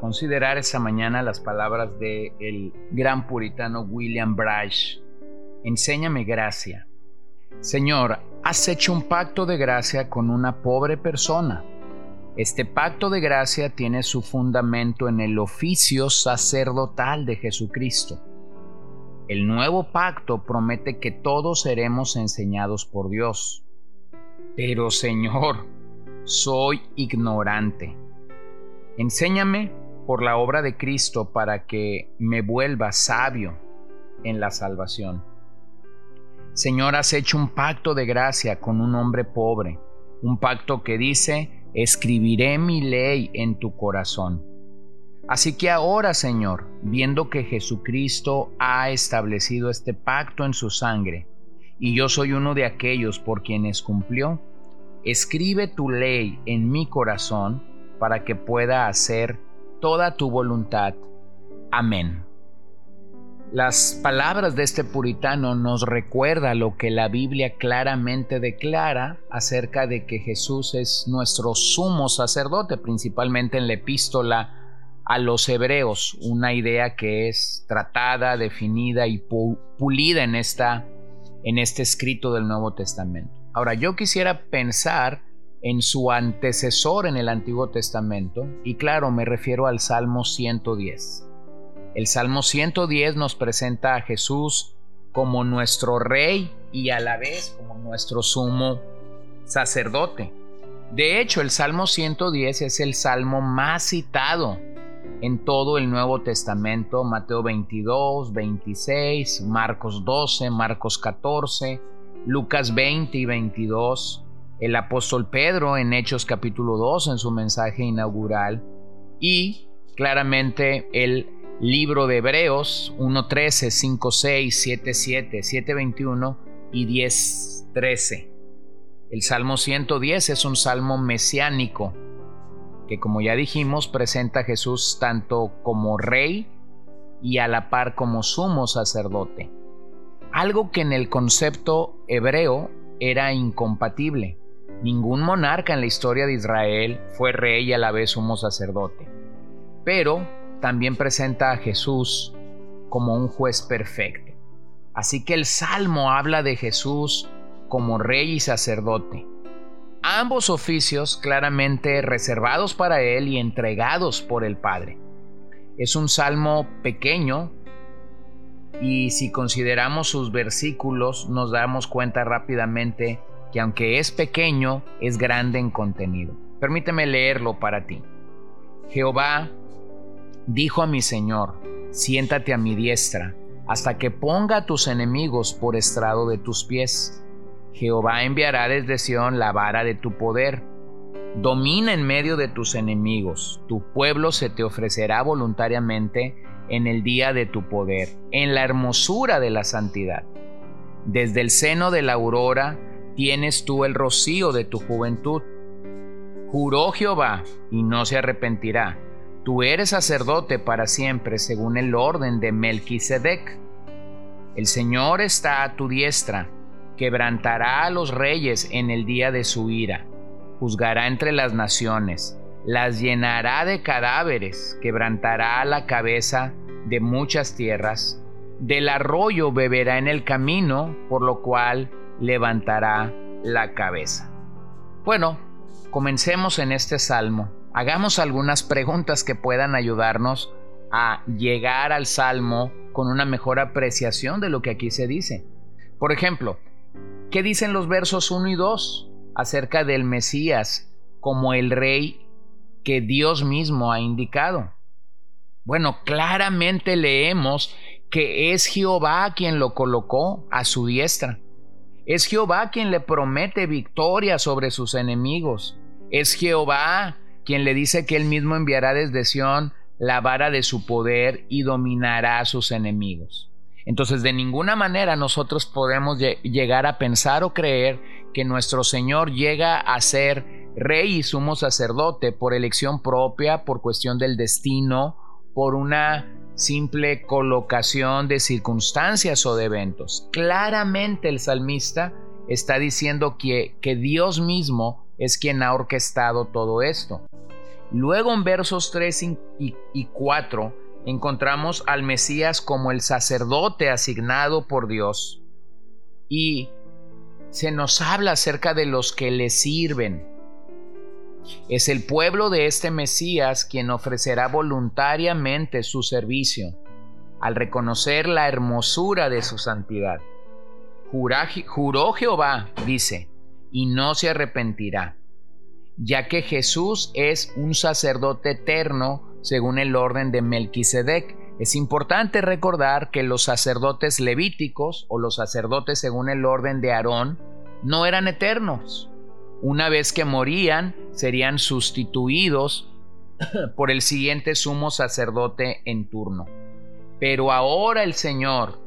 considerar esta mañana las palabras de el gran puritano William Bright. Enséñame gracia. Señor, has hecho un pacto de gracia con una pobre persona. Este pacto de gracia tiene su fundamento en el oficio sacerdotal de Jesucristo. El nuevo pacto promete que todos seremos enseñados por Dios. Pero Señor, soy ignorante. Enséñame por la obra de Cristo para que me vuelva sabio en la salvación. Señor, has hecho un pacto de gracia con un hombre pobre, un pacto que dice, escribiré mi ley en tu corazón. Así que ahora, Señor, viendo que Jesucristo ha establecido este pacto en su sangre, y yo soy uno de aquellos por quienes cumplió, escribe tu ley en mi corazón para que pueda hacer toda tu voluntad. Amén. Las palabras de este puritano nos recuerda lo que la Biblia claramente declara acerca de que Jesús es nuestro sumo sacerdote, principalmente en la epístola a los hebreos, una idea que es tratada, definida y pulida en, esta, en este escrito del Nuevo Testamento. Ahora, yo quisiera pensar en su antecesor en el Antiguo Testamento, y claro, me refiero al Salmo 110. El Salmo 110 nos presenta a Jesús como nuestro rey y a la vez como nuestro sumo sacerdote. De hecho, el Salmo 110 es el salmo más citado en todo el Nuevo Testamento, Mateo 22, 26, Marcos 12, Marcos 14, Lucas 20 y 22, el apóstol Pedro en Hechos capítulo 2 en su mensaje inaugural y claramente el libro de Hebreos 1.13, 5.6, 7.7, 7.21 y 10.13. El Salmo 110 es un salmo mesiánico que como ya dijimos presenta a Jesús tanto como rey y a la par como sumo sacerdote. Algo que en el concepto hebreo era incompatible. Ningún monarca en la historia de Israel fue rey y a la vez sumo sacerdote. Pero también presenta a Jesús como un juez perfecto. Así que el Salmo habla de Jesús como rey y sacerdote. Ambos oficios claramente reservados para él y entregados por el Padre. Es un salmo pequeño y si consideramos sus versículos nos damos cuenta rápidamente que aunque es pequeño, es grande en contenido. Permíteme leerlo para ti. Jehová dijo a mi Señor, siéntate a mi diestra, hasta que ponga a tus enemigos por estrado de tus pies. Jehová enviará desde Sión la vara de tu poder. Domina en medio de tus enemigos, tu pueblo se te ofrecerá voluntariamente en el día de tu poder, en la hermosura de la santidad. Desde el seno de la aurora tienes tú el rocío de tu juventud. Juró Jehová y no se arrepentirá. Tú eres sacerdote para siempre según el orden de Melquisedec. El Señor está a tu diestra, quebrantará a los reyes en el día de su ira, juzgará entre las naciones, las llenará de cadáveres, quebrantará la cabeza de muchas tierras, del arroyo beberá en el camino, por lo cual levantará la cabeza. Bueno, comencemos en este salmo. Hagamos algunas preguntas que puedan ayudarnos a llegar al salmo con una mejor apreciación de lo que aquí se dice. Por ejemplo, ¿qué dicen los versos 1 y 2 acerca del Mesías como el rey que Dios mismo ha indicado? Bueno, claramente leemos que es Jehová quien lo colocó a su diestra. Es Jehová quien le promete victoria sobre sus enemigos. Es Jehová quien le dice que él mismo enviará desde Sión la vara de su poder y dominará a sus enemigos. Entonces, de ninguna manera nosotros podemos llegar a pensar o creer que nuestro Señor llega a ser rey y sumo sacerdote por elección propia, por cuestión del destino, por una simple colocación de circunstancias o de eventos. Claramente el salmista está diciendo que, que Dios mismo es quien ha orquestado todo esto. Luego en versos 3 y 4 encontramos al Mesías como el sacerdote asignado por Dios y se nos habla acerca de los que le sirven. Es el pueblo de este Mesías quien ofrecerá voluntariamente su servicio al reconocer la hermosura de su santidad. juró Jehová, dice, y no se arrepentirá, ya que Jesús es un sacerdote eterno según el orden de Melquisedec. Es importante recordar que los sacerdotes levíticos o los sacerdotes según el orden de Aarón no eran eternos. Una vez que morían, serían sustituidos por el siguiente sumo sacerdote en turno. Pero ahora el Señor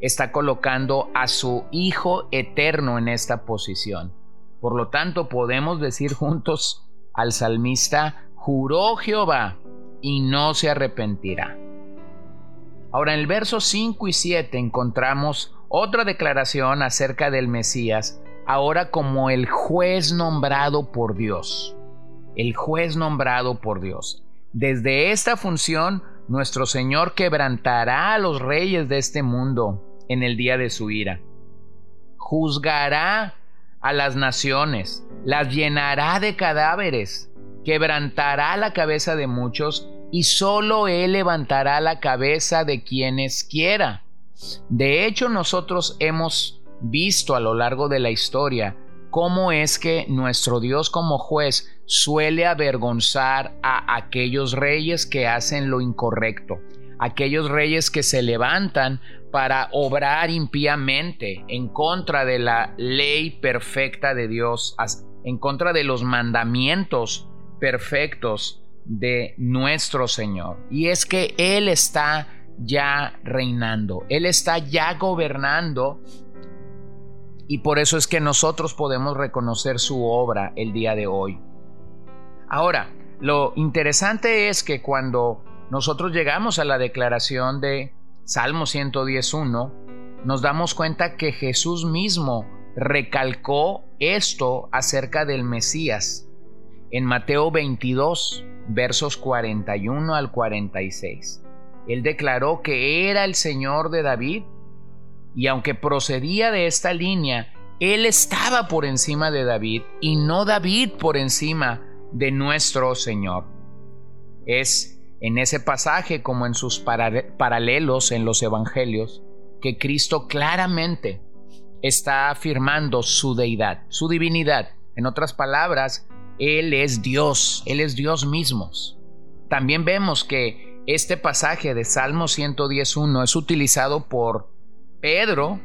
está colocando a su Hijo eterno en esta posición. Por lo tanto, podemos decir juntos al salmista, juró Jehová y no se arrepentirá. Ahora en el verso 5 y 7 encontramos otra declaración acerca del Mesías, ahora como el juez nombrado por Dios. El juez nombrado por Dios. Desde esta función, nuestro Señor quebrantará a los reyes de este mundo en el día de su ira. Juzgará a las naciones, las llenará de cadáveres, quebrantará la cabeza de muchos y solo Él levantará la cabeza de quienes quiera. De hecho, nosotros hemos visto a lo largo de la historia cómo es que nuestro Dios como juez suele avergonzar a aquellos reyes que hacen lo incorrecto, aquellos reyes que se levantan para obrar impíamente en contra de la ley perfecta de Dios, en contra de los mandamientos perfectos de nuestro Señor. Y es que Él está ya reinando, Él está ya gobernando y por eso es que nosotros podemos reconocer su obra el día de hoy. Ahora, lo interesante es que cuando nosotros llegamos a la declaración de Salmo 111, nos damos cuenta que Jesús mismo recalcó esto acerca del Mesías. En Mateo 22, versos 41 al 46. Él declaró que era el Señor de David y aunque procedía de esta línea, Él estaba por encima de David y no David por encima de nuestro Señor. Es en ese pasaje como en sus paralelos en los Evangelios que Cristo claramente está afirmando su deidad, su divinidad. En otras palabras, él es Dios, Él es Dios mismo. También vemos que este pasaje de Salmo 111 es utilizado por Pedro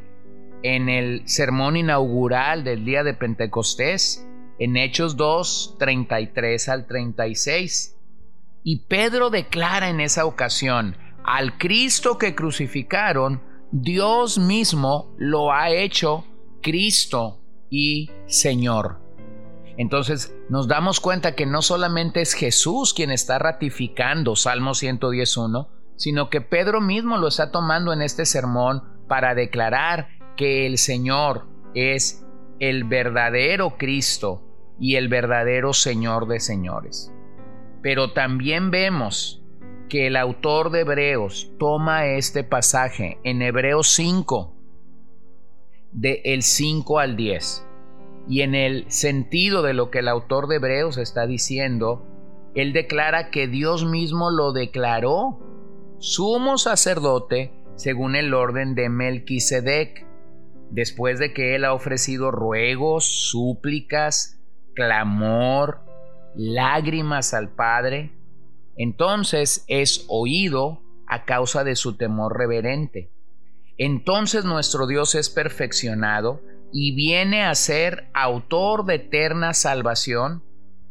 en el sermón inaugural del día de Pentecostés, en Hechos 2, 33 al 36. Y Pedro declara en esa ocasión, al Cristo que crucificaron, Dios mismo lo ha hecho Cristo y Señor. Entonces nos damos cuenta que no solamente es Jesús quien está ratificando Salmo 111, sino que Pedro mismo lo está tomando en este sermón para declarar que el Señor es el verdadero Cristo y el verdadero Señor de señores. Pero también vemos que el autor de Hebreos toma este pasaje en Hebreos 5, de el 5 al 10 y en el sentido de lo que el autor de Hebreos está diciendo, él declara que Dios mismo lo declaró sumo sacerdote según el orden de Melquisedec, después de que él ha ofrecido ruegos, súplicas, clamor, lágrimas al Padre, entonces es oído a causa de su temor reverente. Entonces nuestro Dios es perfeccionado y viene a ser autor de eterna salvación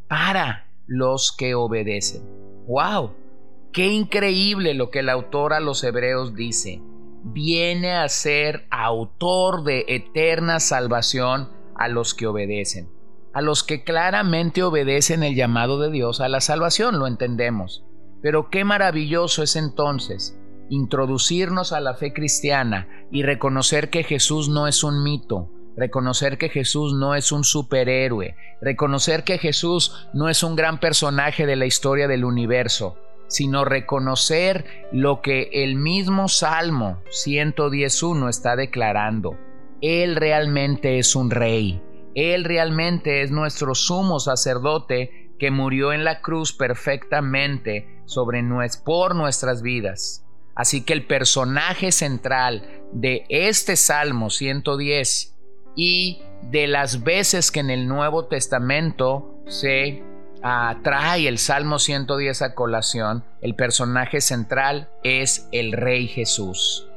para los que obedecen. ¡Wow! Qué increíble lo que el autor a los hebreos dice. Viene a ser autor de eterna salvación a los que obedecen, a los que claramente obedecen el llamado de Dios a la salvación, lo entendemos. Pero qué maravilloso es entonces introducirnos a la fe cristiana y reconocer que Jesús no es un mito, reconocer que Jesús no es un superhéroe, reconocer que Jesús no es un gran personaje de la historia del universo, sino reconocer lo que el mismo Salmo 111 está declarando. Él realmente es un rey, Él realmente es nuestro sumo sacerdote que murió en la cruz perfectamente sobre por nuestras vidas. Así que el personaje central de este Salmo 110 y de las veces que en el Nuevo Testamento se uh, trae el Salmo 110 a colación, el personaje central es el Rey Jesús.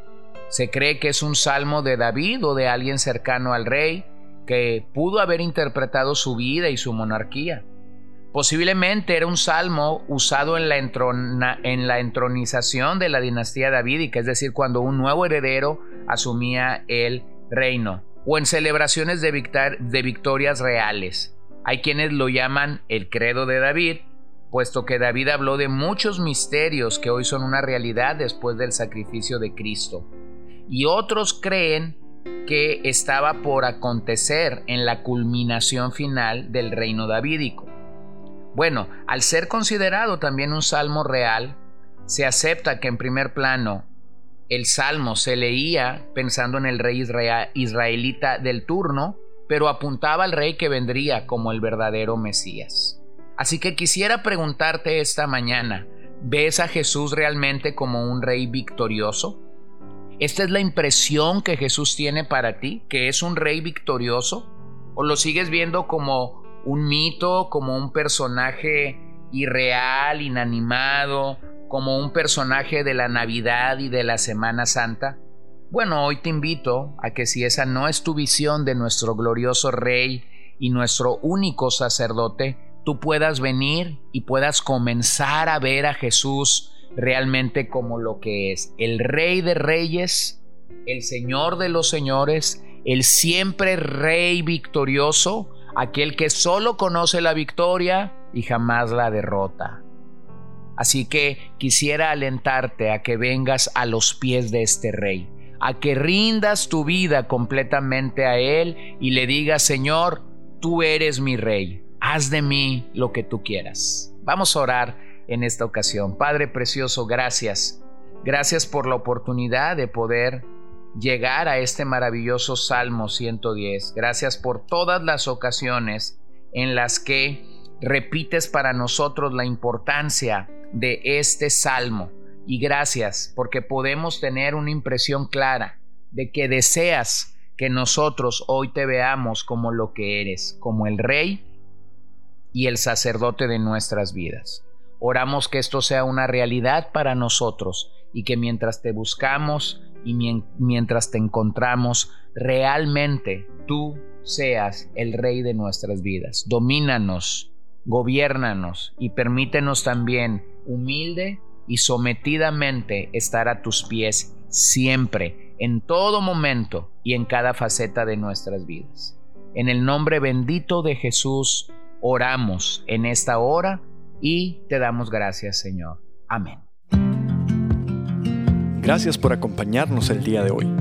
Se cree que es un salmo de David o de alguien cercano al rey que pudo haber interpretado su vida y su monarquía. Posiblemente era un salmo usado en la, en la entronización de la dinastía davídica, es decir, cuando un nuevo heredero asumía el reino, o en celebraciones de, de victorias reales. Hay quienes lo llaman el credo de David, puesto que David habló de muchos misterios que hoy son una realidad después del sacrificio de Cristo. Y otros creen que estaba por acontecer en la culminación final del reino davídico. Bueno, al ser considerado también un salmo real, se acepta que en primer plano el salmo se leía pensando en el rey israelita del turno, pero apuntaba al rey que vendría como el verdadero Mesías. Así que quisiera preguntarte esta mañana, ¿ves a Jesús realmente como un rey victorioso? ¿Esta es la impresión que Jesús tiene para ti, que es un rey victorioso? ¿O lo sigues viendo como un mito, como un personaje irreal, inanimado, como un personaje de la Navidad y de la Semana Santa? Bueno, hoy te invito a que si esa no es tu visión de nuestro glorioso Rey y nuestro único sacerdote, tú puedas venir y puedas comenzar a ver a Jesús realmente como lo que es, el Rey de Reyes, el Señor de los Señores, el siempre Rey victorioso, aquel que solo conoce la victoria y jamás la derrota. Así que quisiera alentarte a que vengas a los pies de este rey, a que rindas tu vida completamente a él y le digas, Señor, tú eres mi rey, haz de mí lo que tú quieras. Vamos a orar en esta ocasión. Padre Precioso, gracias. Gracias por la oportunidad de poder llegar a este maravilloso Salmo 110. Gracias por todas las ocasiones en las que repites para nosotros la importancia de este Salmo. Y gracias porque podemos tener una impresión clara de que deseas que nosotros hoy te veamos como lo que eres, como el Rey y el sacerdote de nuestras vidas. Oramos que esto sea una realidad para nosotros y que mientras te buscamos y mientras te encontramos, realmente tú seas el rey de nuestras vidas. Domínanos, gobiérnanos y permítenos también humilde y sometidamente estar a tus pies siempre, en todo momento y en cada faceta de nuestras vidas. En el nombre bendito de Jesús oramos en esta hora y te damos gracias, Señor. Amén. Gracias por acompañarnos el día de hoy.